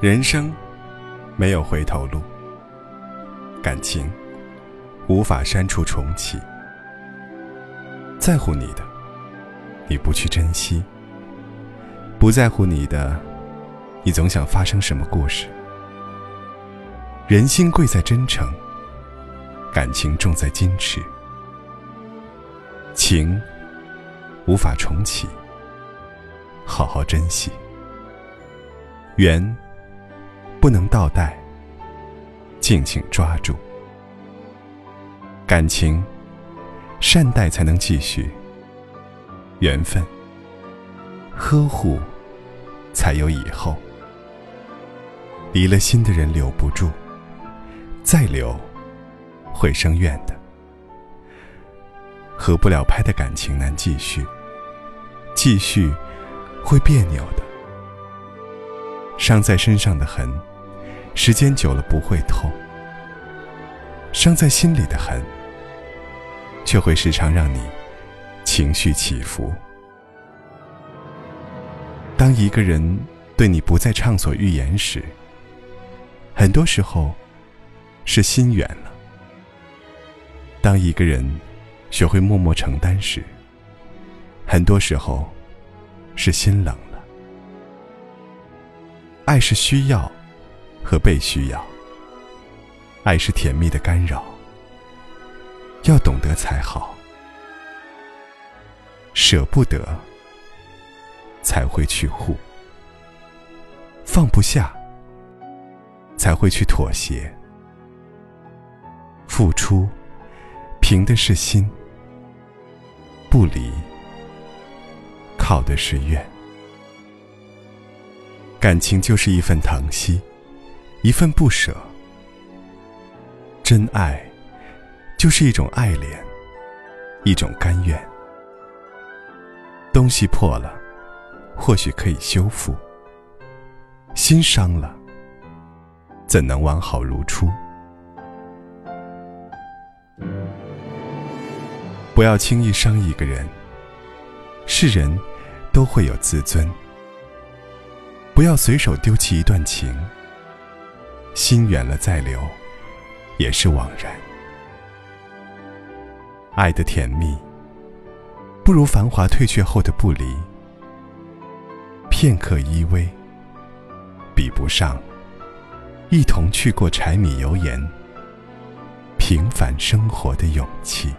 人生没有回头路，感情无法删除重启。在乎你的，你不去珍惜；不在乎你的，你总想发生什么故事。人心贵在真诚，感情重在矜持。情无法重启，好好珍惜；缘不能倒带，静静抓住。感情善待才能继续，缘分呵护才有以后。离了心的人留不住，再留会生怨的。合不了拍的感情难继续，继续会别扭的。伤在身上的痕，时间久了不会痛；伤在心里的痕，却会时常让你情绪起伏。当一个人对你不再畅所欲言时，很多时候是心远了。当一个人，学会默默承担时，很多时候是心冷了。爱是需要和被需要，爱是甜蜜的干扰，要懂得才好。舍不得才会去护，放不下才会去妥协，付出凭的是心。不离，靠的是愿。感情就是一份疼惜，一份不舍。真爱，就是一种爱恋，一种甘愿。东西破了，或许可以修复；心伤了，怎能完好如初？不要轻易伤一个人。是人都会有自尊，不要随手丢弃一段情。心远了再留，也是枉然。爱的甜蜜，不如繁华退却后的不离。片刻依偎，比不上一同去过柴米油盐、平凡生活的勇气。